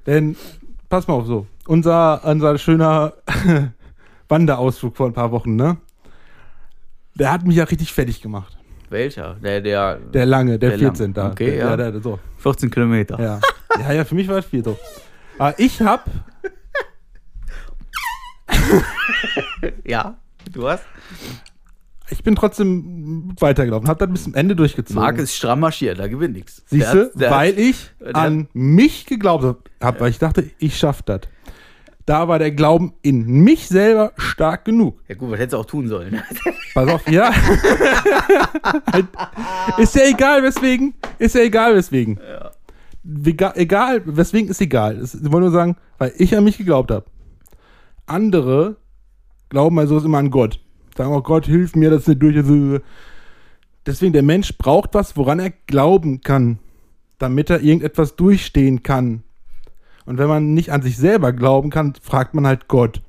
Denn, pass mal auf so. Unser, unser schöner Wanderausflug vor ein paar Wochen, ne? Der hat mich ja richtig fertig gemacht. Welcher? Der, der, Der lange, der, Der lang. 14 da. Okay, der, ja. Der, der, so. 14 Kilometer. Ja. ja, ja, für mich war es viel so. Aber ich hab, Ja, du hast. Ich bin trotzdem weitergelaufen, hab dann bis zum Ende durchgezogen. Marc ist stramm marschiert, da gewinnt nichts. Siehst du, weil ich an mich geglaubt habe, weil ich dachte, ich schaff das. Da war der Glauben in mich selber stark genug. Ja, gut, was hättest du auch tun sollen? Pass auf, ja. Ist ja egal, weswegen. Ist ja egal, weswegen. Wega- Egal, weswegen ist egal. Ich wollte nur sagen, weil ich an mich geglaubt habe. Andere glauben also immer an Gott. Sagen, oh Gott, hilf mir, das nicht durch. ist. Deswegen, der Mensch braucht was, woran er glauben kann, damit er irgendetwas durchstehen kann. Und wenn man nicht an sich selber glauben kann, fragt man halt Gott.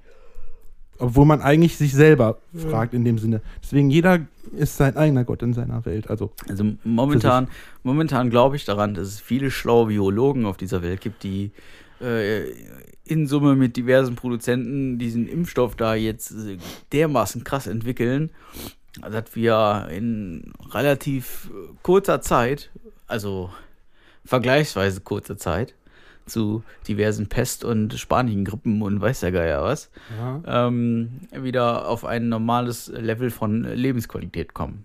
Obwohl man eigentlich sich selber fragt in dem Sinne. Deswegen, jeder ist sein eigener Gott in seiner Welt. Also, Also momentan, momentan glaube ich daran, dass es viele schlaue Biologen auf dieser Welt gibt, die äh, in Summe mit diversen Produzenten diesen Impfstoff da jetzt äh, dermaßen krass entwickeln, dass wir in relativ äh, kurzer Zeit, also vergleichsweise kurzer Zeit, zu diversen Pest- und Spaniengrippen und weiß der Geier was, ähm, wieder auf ein normales Level von Lebensqualität kommen.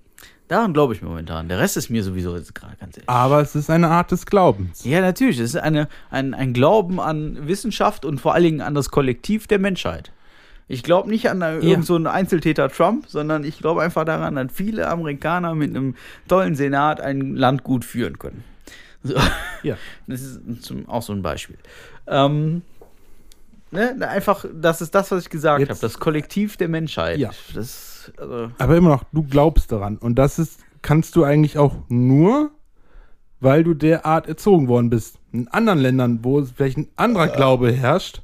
Daran glaube ich momentan. Der Rest ist mir sowieso jetzt gerade ganz ehrlich. aber es ist eine Art des Glaubens. Ja, natürlich. Es ist eine, ein, ein Glauben an Wissenschaft und vor allen Dingen an das Kollektiv der Menschheit. Ich glaube nicht an äh, irgend so Einzeltäter Trump, sondern ich glaube einfach daran, dass viele Amerikaner mit einem tollen Senat ein Land gut führen können. So. Ja. Das ist zum, auch so ein Beispiel. Ähm, ne, einfach, das ist das, was ich gesagt habe, das Kollektiv der Menschheit. Ja. Das, also, Aber immer noch, du glaubst daran. Und das ist, kannst du eigentlich auch nur, weil du derart erzogen worden bist. In anderen Ländern, wo es vielleicht ein anderer Glaube herrscht,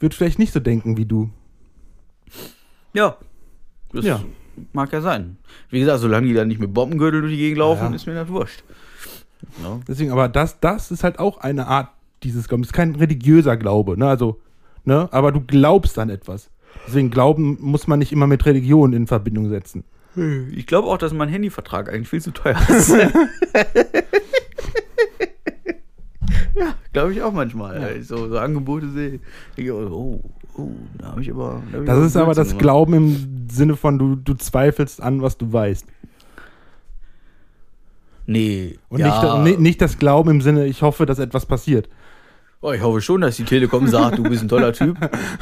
wird vielleicht nicht so denken wie du. ja. Das Ja. mag ja sein. Wie gesagt, solange die da nicht mit Bombengürtel durch die Gegend laufen, Ja. ist mir das wurscht. Ja. Deswegen, aber das, das ist halt auch eine Art dieses Glaubens. Es ist kein religiöser Glaube, ne? Also, ne? Aber du glaubst an etwas. Deswegen Glauben muss man nicht immer mit Religion in Verbindung setzen. Ich glaube auch, dass mein Handyvertrag eigentlich viel zu teuer ist. ja, glaube ich auch manchmal. wenn ich So, so Angebote sehe. Ich, oh, oh, da habe ich aber. Da hab ich Das ist aber das gemacht. Glauben im Sinne von, du, du zweifelst an, was du weißt. Nee. Und ja. nicht, ni- nicht das Glauben im Sinne, ich hoffe, dass etwas passiert. Oh, ich hoffe schon, dass die Telekom sagt, du bist ein toller Typ.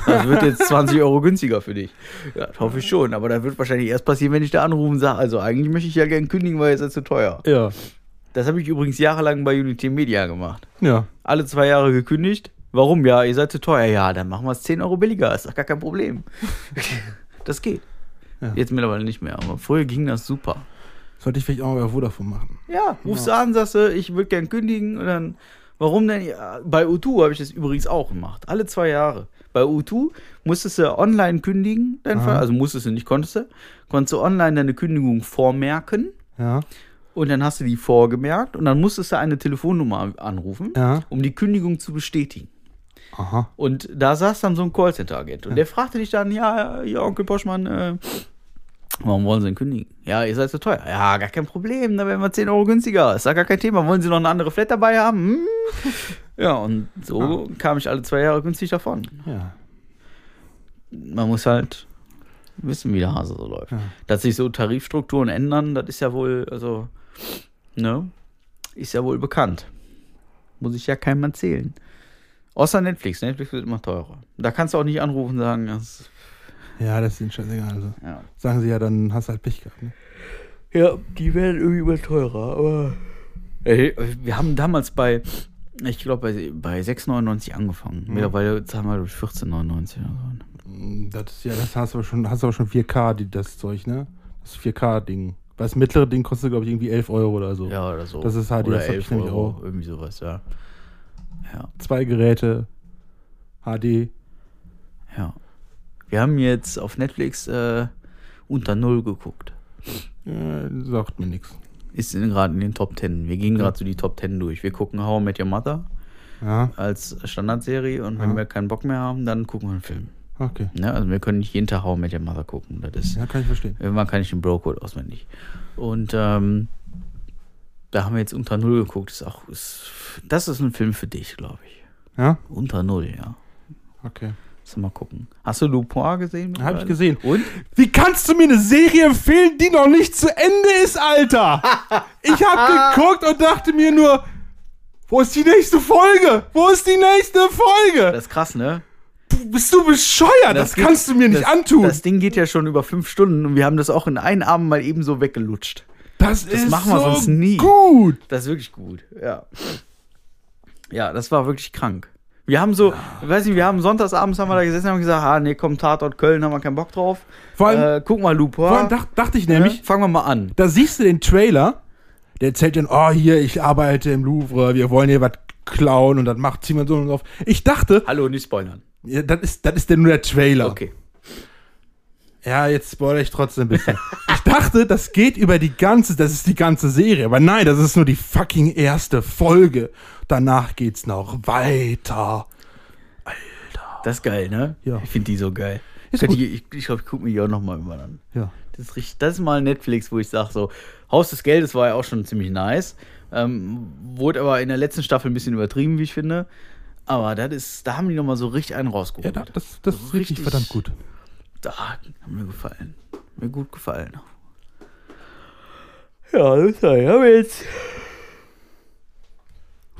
Das wird jetzt 20 Euro günstiger für dich. Ja, das hoffe ich schon. Aber das wird wahrscheinlich erst passieren, wenn ich da anrufe und sage, also eigentlich möchte ich ja gerne kündigen, weil jetzt ist es zu teuer. Ja. Das habe ich übrigens jahrelang bei Unity Media gemacht. Ja. Alle zwei Jahre gekündigt. Warum? Ja, ihr seid zu teuer. Ja, dann machen wir es 10 Euro billiger. Ist doch gar kein Problem. das geht. Ja. Jetzt mittlerweile nicht mehr, aber früher ging das super. Sollte ich vielleicht auch mal bei Vodafone machen. Ja, rufst du an, sagst du, ich würde gern kündigen und dann, warum denn? Ja, bei U2 habe ich das übrigens auch gemacht, alle zwei Jahre. Bei U2 musstest du online kündigen, dein. Fall, also musstest du nicht, konntest du, konntest du online deine Kündigung vormerken Ja. und dann hast du die vorgemerkt und dann musstest du eine Telefonnummer anrufen, Ja. um die Kündigung zu bestätigen. Aha. Und da saß dann so ein Callcenter-Agent und der fragte dich dann, ja, ja, Onkel Poschmann, äh, warum wollen Sie denn kündigen? Ja, ihr seid so teuer. Ja, gar kein Problem, da werden wir 10 Euro günstiger. Ist da gar kein Thema. Wollen Sie noch eine andere Flat dabei haben? Hm? Ja, und so kam ich alle zwei Jahre günstig davon. Ja. Man muss halt wissen, wie der Hase so läuft. Ja. Dass sich so Tarifstrukturen ändern, das ist ja wohl, also, ne, ist ja wohl bekannt. Muss ich ja keinem erzählen. Außer Netflix. Netflix wird immer teurer. Da kannst du auch nicht anrufen und sagen, das, Ja, das ist ihnen scheißegal. Also ja. sagen sie ja, dann hast du halt Pech gehabt. Ne? Ja, die werden irgendwie immer teurer, aber. Ey, wir haben damals bei, ich glaube, bei, bei 6,99 angefangen. Mittlerweile zahlen wir durch 14,99 oder so. Das ja, das hast du aber schon, hast du aber schon 4K, die, das Zeug, ne? Das 4K-Ding. Das mittlere Ding kostet, glaube ich, irgendwie 11 Euro oder so. Ja, oder so. Das ist HD, oder das hab ich 11 nämlich Euro, auch. irgendwie sowas, ja. Ja, Zwei Geräte, HD. Ja. Wir haben jetzt auf Netflix äh, unter Null geguckt. Äh, sagt mir nichts. Ist gerade in den Top 10. Wir gehen gerade so die Top 10 durch. Wir gucken How I Met Your Mother Ja, als Standardserie und wenn Ja. wir keinen Bock mehr haben, dann gucken wir einen Film. okay. Ne? Also wir können nicht jeden Tag How I Met Your Mother gucken. Das ist, Ja, kann ich verstehen. irgendwann kann ich den Bro-Code auswendig. Und ähm, da haben wir jetzt unter Null geguckt. Ist auch, ist, das ist ein Film für dich, glaube ich. Ja, Unter Null, ja. okay. Lass mal gucken. Hast du Lupin gesehen? Hab ich gesehen. Und? Wie kannst du mir eine Serie empfehlen, die noch nicht zu Ende ist, Alter? Ich hab geguckt und dachte mir nur, wo ist die nächste Folge? Wo ist die nächste Folge? Das ist krass, ne? Bist du bescheuert? Das, geht- kannst du mir nicht das, antun. Das Ding geht ja schon über fünf Stunden und wir haben das auch in einem Abend mal eben so weggelutscht. das das ist machen wir so sonst nie. gut. Das ist wirklich gut, ja. Ja, das war wirklich krank. Wir haben so, ich weiß nicht, wir haben sonntagsabends haben wir da gesessen und haben gesagt, ah nee, komm, Tatort Köln, haben wir keinen Bock drauf. Vor allem, äh, guck mal, Lupin. vor allem dach, dachte ich Ja, nämlich, fangen wir mal an. da siehst du den Trailer, der erzählt dann, oh hier, ich arbeite im Louvre, wir wollen hier was klauen und das macht wir so und so auf. Ich dachte, Hallo, nicht spoilern. ja, das ist, das ist denn nur der Trailer. Okay. Ja, jetzt spoilere ich trotzdem ein bisschen. ich dachte, das geht über die ganze, das ist die ganze Serie. Aber nein, das ist nur die fucking erste Folge. Danach geht's noch weiter. Das ist geil, ne? Ja. Ich finde die so geil. Ist Könnte gut. ich ich, ich glaube, ich gucke mir die auch nochmal immer an. Ja. Das ist, richtig, das ist mal Netflix, wo ich sage, so, Haus des Geldes war ja auch schon ziemlich nice. Ähm, wurde aber in der letzten Staffel ein bisschen übertrieben, wie ich finde. Aber das ist, da haben die nochmal so richtig einen Ja, rausgeholt. da- das, das ist richtig, Richtig. verdammt gut. Da hat mir gefallen. Mir gut gefallen. Ja, das war ja jetzt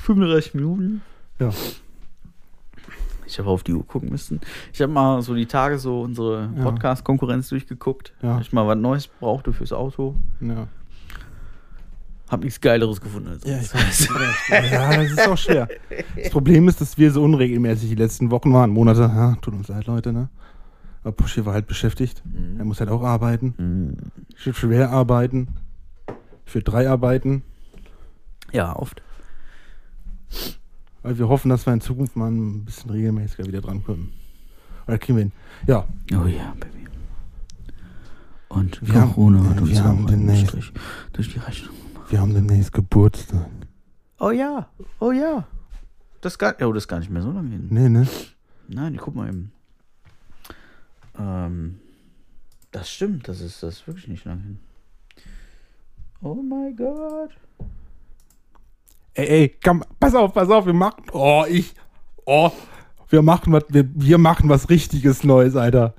35 Minuten. Ja. Ich habe auf die Uhr gucken müssen. Ich habe mal so die Tage so unsere Ja. Podcast-Konkurrenz durchgeguckt. Ja. Ich mal was Neues brauchte fürs Auto. Ja. Hab nichts Geileres gefunden als Ja, ich das. ja, das ist auch schwer. Das Problem ist, dass wir so unregelmäßig die letzten Wochen waren, Monate. Ja, tut uns leid, Leute, ne? Aber Puschi war halt beschäftigt. Er muss halt auch arbeiten. Mhm. Ich will schwer arbeiten. Für drei arbeiten. Ja, oft. Weil wir hoffen, dass wir in Zukunft mal ein bisschen regelmäßiger wieder dran kommen. Oder kriegen wir hin. Ja, Oh ja, Baby. Und Wir haben- Corona hat uns wir haben demnächst- Strich durch die Rechnung. wir haben demnächst Geburtstag. Oh ja, oh ja. Das ist gar, oh, das ist gar nicht mehr so lange hin. Nee, ne? Nein, ich guck mal eben. Ähm, das stimmt, das ist, das ist wirklich nicht lang hin. Oh mein Gott. Ey, ey, komm, pass auf, pass auf, wir machen. Oh, ich. Oh, wir machen was, wir, wir machen was richtiges Neues, Alter.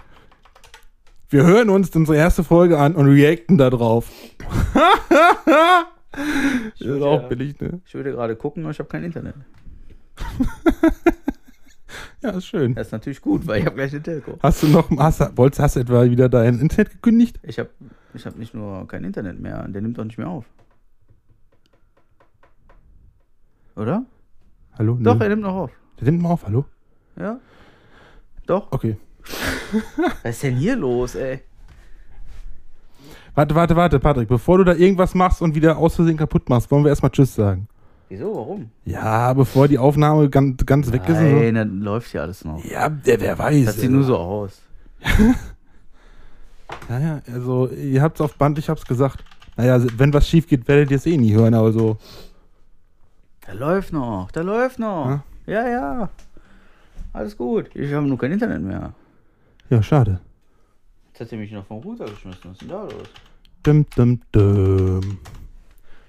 Wir hören uns unsere erste Folge an und reacten da drauf. das ist auch billig, ne? Ich würde gerade gucken, aber ich habe kein Internet. Ja, ist schön. Das ist natürlich gut, weil ich habe gleich eine Telco. Hast du noch, hast, wolltest, hast du etwa wieder dein Internet gekündigt? Ich habe ich hab nicht nur kein Internet mehr, der nimmt doch nicht mehr auf. Oder? Hallo? Doch, Nö. er nimmt noch auf. Der nimmt mal auf, hallo? Ja? Doch. Okay. Was ist denn hier los, ey? Warte, warte, warte, Patrick. Bevor du da irgendwas machst und wieder aus Versehen kaputt machst, wollen wir erstmal Tschüss sagen. Wieso, warum? Ja, bevor die Aufnahme ganz, ganz weg ist. so. Nein, dann läuft ja alles noch. Ja, der, wer weiß. Das sieht nur so aus. Ja, ja, also ihr habt's auf Band, ich hab's gesagt. Naja, wenn was schief geht, werdet ihr es eh nie hören, aber Der läuft noch, der läuft noch. Ja, ja. Alles gut. Ich habe nur kein Internet mehr. Ja, schade. Jetzt hat er mich noch vom Router geschmissen. Was ist denn da los? Dum, dum, dum.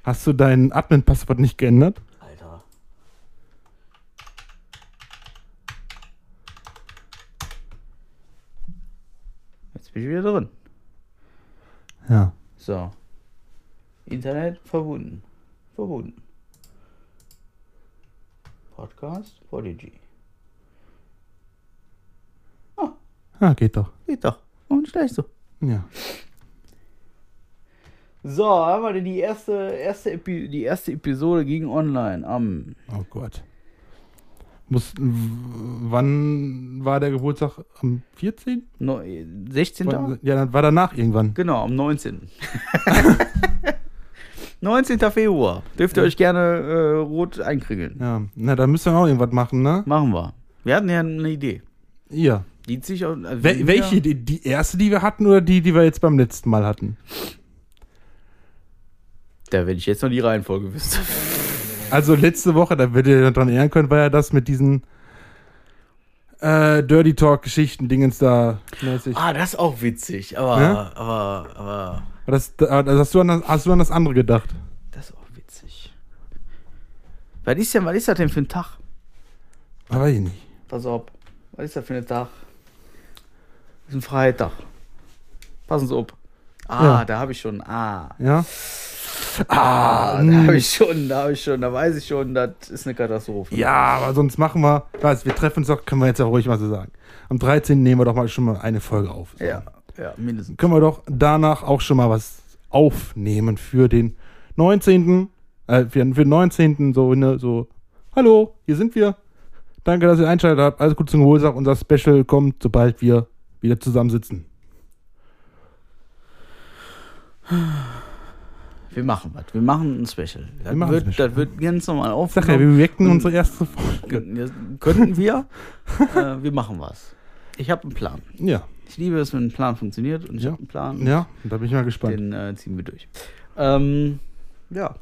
Hast du dein Admin-Passwort nicht geändert? Alter. Jetzt bin ich wieder drin. Ja. So. Internet verbunden. Verbunden. Podcast Podigy. Ah, geht doch. Geht doch. Und gleich so. Ja. So, haben wir denn die erste, erste, Epi die erste Episode ging online am Oh Gott. Muss, wann war der Geburtstag? Am 14.? no 16. War- Ja, dann war danach irgendwann. Genau, am 19. 19. Februar. Dürft ihr euch gerne äh, rot einkrigeln. Ja, na, da müssen wir auch irgendwas machen, ne? Machen wir. Wir hatten ja eine Idee. Ja. Die ziehe ich auch. Also Wel welche? Die, die erste, die wir hatten oder die, die wir jetzt beim letzten Mal hatten? Da, wenn ich jetzt noch die Reihenfolge wüsste. Also letzte Woche, da werdet ihr daran erinnern können, war ja das mit diesen äh, Dirty Talk-Geschichten-Dingens da mäßig. Ah, das ist auch witzig. Aber, Ja? aber, aber. Das, da, das hast, du an das, hast du an das andere gedacht? Das ist auch witzig. Was ist denn, was ist das denn für ein Tag? Aber ich nicht. Pass auf. Was ist das für ein Tag? Das ist ein Freitag. Passen Sie auf. Ah, Ja. da habe ich schon. Ah. Ja? Ah, da mm. habe ich schon, da habe ich schon, da weiß ich schon, das ist eine Katastrophe. Ja, aber sonst machen wir, weiß, wir treffen uns doch, können wir jetzt auch ruhig mal so sagen. Am 13. nehmen wir doch mal schon mal eine Folge auf. So. Ja, ja, mindestens. Können wir doch danach auch schon mal was aufnehmen für den 19. Äh, für, für den 19. so, ne, so, hallo, hier sind wir. Danke, dass ihr einschaltet habt. Alles Gute zum Geburtstag. Unser Special kommt, sobald wir wieder zusammensitzen. Wir machen was. Wir machen ein Special. Das, ein wird, Special. das wird ganz normal Ich sag ja, aufgenommen. wir reacten Und- unsere erste Folge. Könnten wir. äh, wir machen was. Ich habe einen Plan. Ja, Ich liebe es, wenn ein Plan funktioniert und ich Ja. habe einen Plan. ja, da bin ich mal gespannt. Den äh, ziehen wir durch. Ähm, ja.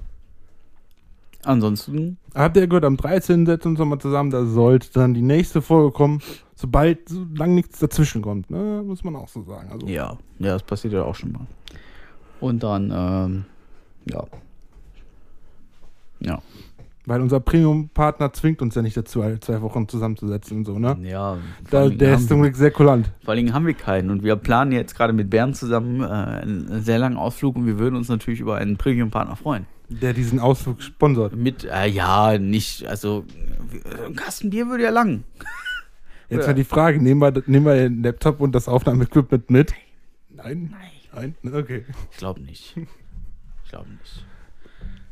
Ansonsten, Habt ihr gehört, am 13. setzen wir uns nochmal zusammen. Da sollte dann die nächste Folge kommen, sobald, solange nichts dazwischen kommt. Ne? Muss man auch so sagen. Also, ja, ja, das passiert ja auch schon mal. Und dann, ähm, ja. Ja. Weil unser Premium-Partner zwingt uns ja nicht dazu, alle zwei Wochen zusammenzusetzen und so, ne? Ja, Da, der haben ist zum wir- Glück sehr kulant. Vor allen Dingen haben wir keinen. Und wir planen jetzt gerade mit Bernd zusammen äh, einen sehr langen Ausflug und wir würden uns natürlich über einen Premium-Partner freuen. Der diesen Ausflug sponsort. Mit, äh, ja, nicht, also, äh, ein Kasten Bier würde ja lang. Jetzt mal die Frage, nehmen wir, nehmen wir den Laptop und das Aufnahmeequipment mit? Nein? Nein? Okay. Ich glaube nicht. Ich glaube nicht.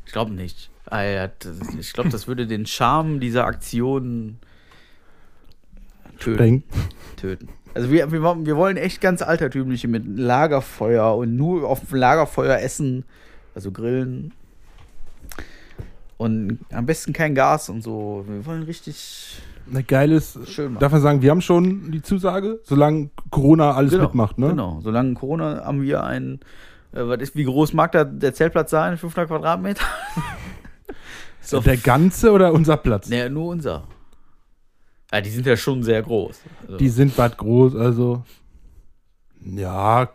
Ich glaube nicht. Ah, Ich glaube, das würde den Charme dieser Aktion töten. Töten. Also wir, wir, wollen- wir wollen echt ganz altertümliche mit Lagerfeuer und nur auf dem Lagerfeuer essen, also grillen. Und am besten kein Gas und so. Wir wollen richtig Na, geil ist, schön machen. darf man sagen, wir haben schon die Zusage, solange Corona alles genau, mitmacht, ne? Genau. Solange Corona haben wir ein, äh, was ist, wie groß mag da der Zeltplatz sein? 500 Quadratmeter? so, Der ganze oder unser Platz? naja, nur unser. Ja, die sind ja schon sehr groß. Also, Die sind was groß, also. Ja,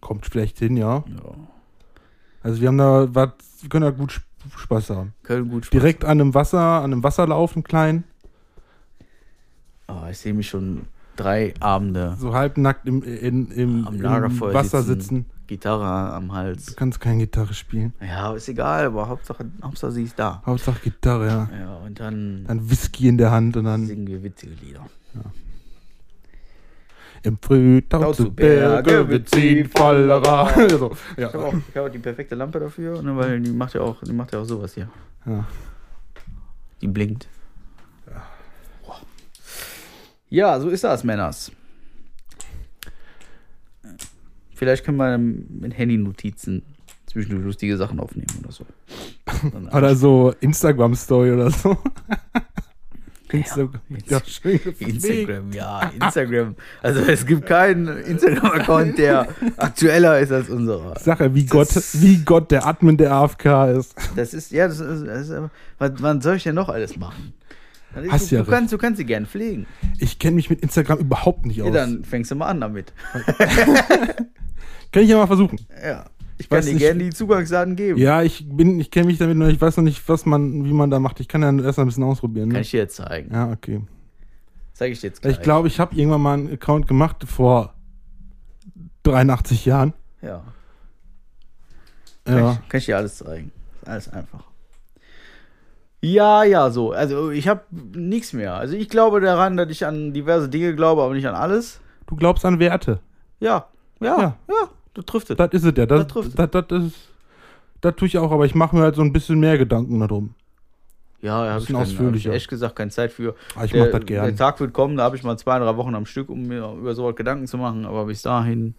kommt vielleicht hin, ja. ja, Also wir haben da was, wir können da gut Sp- Spaß haben. können gut Spaß Direkt an einem Wasser, an einem Wasserlauf, im Kleinen, Oh, ich sehe mich schon drei Abende so halbnackt im, in, im, im Wasser sitzen, sitzen. Gitarre am Du Hals. kannst keine Gitarre spielen. Ja, ist egal, aber Hauptsache, Hauptsache sie ist da. Hauptsache Gitarre, ja. Ja, und dann Dann Whisky in der Hand und dann singen wir witzige Lieder. im Frühtau zu Berge sie voller Ra- so, Ich habe ja. auch, ich hab auch die perfekte Lampe dafür, ne, weil die macht ja auch, die macht ja auch sowas hier. Ja. Die blinkt. Ja, so ist das, Männers. Vielleicht können wir mit Handy-Notizen zwischendurch lustige Sachen aufnehmen oder so. Oder so Instagram-Story oder so. Instagram. Ja. Instagram, ja, Instagram. Also es gibt keinen Instagram-Account, der aktueller ist als unserer. Sache, wie Das- Gott, wie Gott der Admin der AFK ist. Das ist, ja, das ist, das ist was, was soll ich denn noch alles machen? Ist- Hast du, ja du, kannst, du kannst sie gern pflegen. Ich kenne mich mit Instagram überhaupt nicht Ja, aus. dann fängst du mal an damit. Kann ich ja mal versuchen. Ja. Ich kann Weiß dir nicht- gerne die Zugangsdaten geben. Ja, ich bin, ich kenne mich damit noch, ich weiß noch nicht, was man, wie man da macht. Ich kann ja erst mal ein bisschen ausprobieren. Kann Ne? ich dir jetzt zeigen. Ja, okay. Zeig ich dir jetzt Ich glaube, ich habe irgendwann mal einen Account gemacht vor 83 Jahren. Ja. Kann, Ja. ich, kann ich dir alles zeigen. Alles einfach. Ja, ja, so. Also ich habe nichts mehr. Also ich glaube daran, dass ich an diverse Dinge glaube, aber nicht an alles. Du glaubst an Werte. Ja, ja, ja, Ja. Du trifft es. Das ist es ja. Das, Das trifft das, das, ist. Das tue ich auch, aber ich mache mir halt so ein bisschen mehr Gedanken darum. Ja, da habe ich, hab ich ausführlicher. echt gesagt keine Zeit für. Aber ich der, mache das Der gern. Tag wird kommen, da habe ich mal zwei, drei Wochen am Stück, um mir über sowas Gedanken zu machen. Aber bis dahin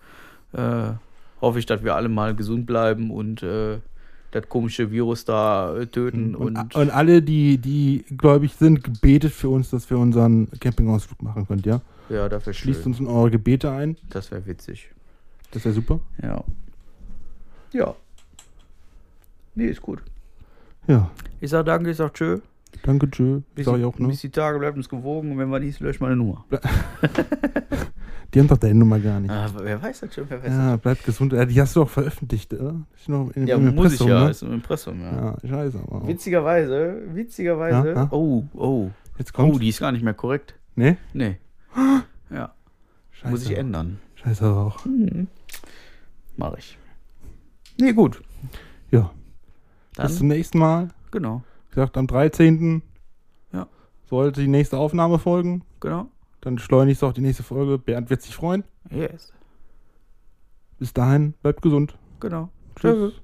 äh, hoffe ich, dass wir alle mal gesund bleiben und äh, das komische Virus da äh, töten. Und, Und, und alle, die, die gläubig sind, gebetet für uns, dass wir unseren Campingausflug machen können, ja? ja, dafür Schließt schön. uns in eure Gebete ein. Das wäre witzig. Das wäre super. Ja. Ja. Nee, ist gut. Ja. Ich sag danke, ich sag tschö. Danke, tschö. Bis, Sag die, ich auch, ne? bis die Tage bleibt uns gewogen und wenn wir nicht, löscht meine Nummer. Die haben doch deine Nummer gar nicht. Ah, wer weiß das schon, wer weiß Ja, bleibt gesund. Ja, die hast du auch veröffentlicht, oder? Ist noch in. Ja, im muss ich ja, Ne? ist im Impressum, ja. Ja, scheiße. Aber. Witzigerweise, witzigerweise. Ja, ja. Oh, oh. Jetzt Oh, kommt. die ist gar nicht mehr korrekt. ne? Nee. Ja, Scheiße. muss ich ändern. Scheiße auch. Mhm. Mach ich. Nee, gut. Ja. Dann, Bis zum nächsten Mal. genau, Wie gesagt, am 13. Ja. sollte die nächste Aufnahme folgen. genau. Dann schleunigst auch die nächste Folge. Bernd wird sich freuen. Yes, Bis dahin, bleibt gesund. genau. Tschüss. Tschüss.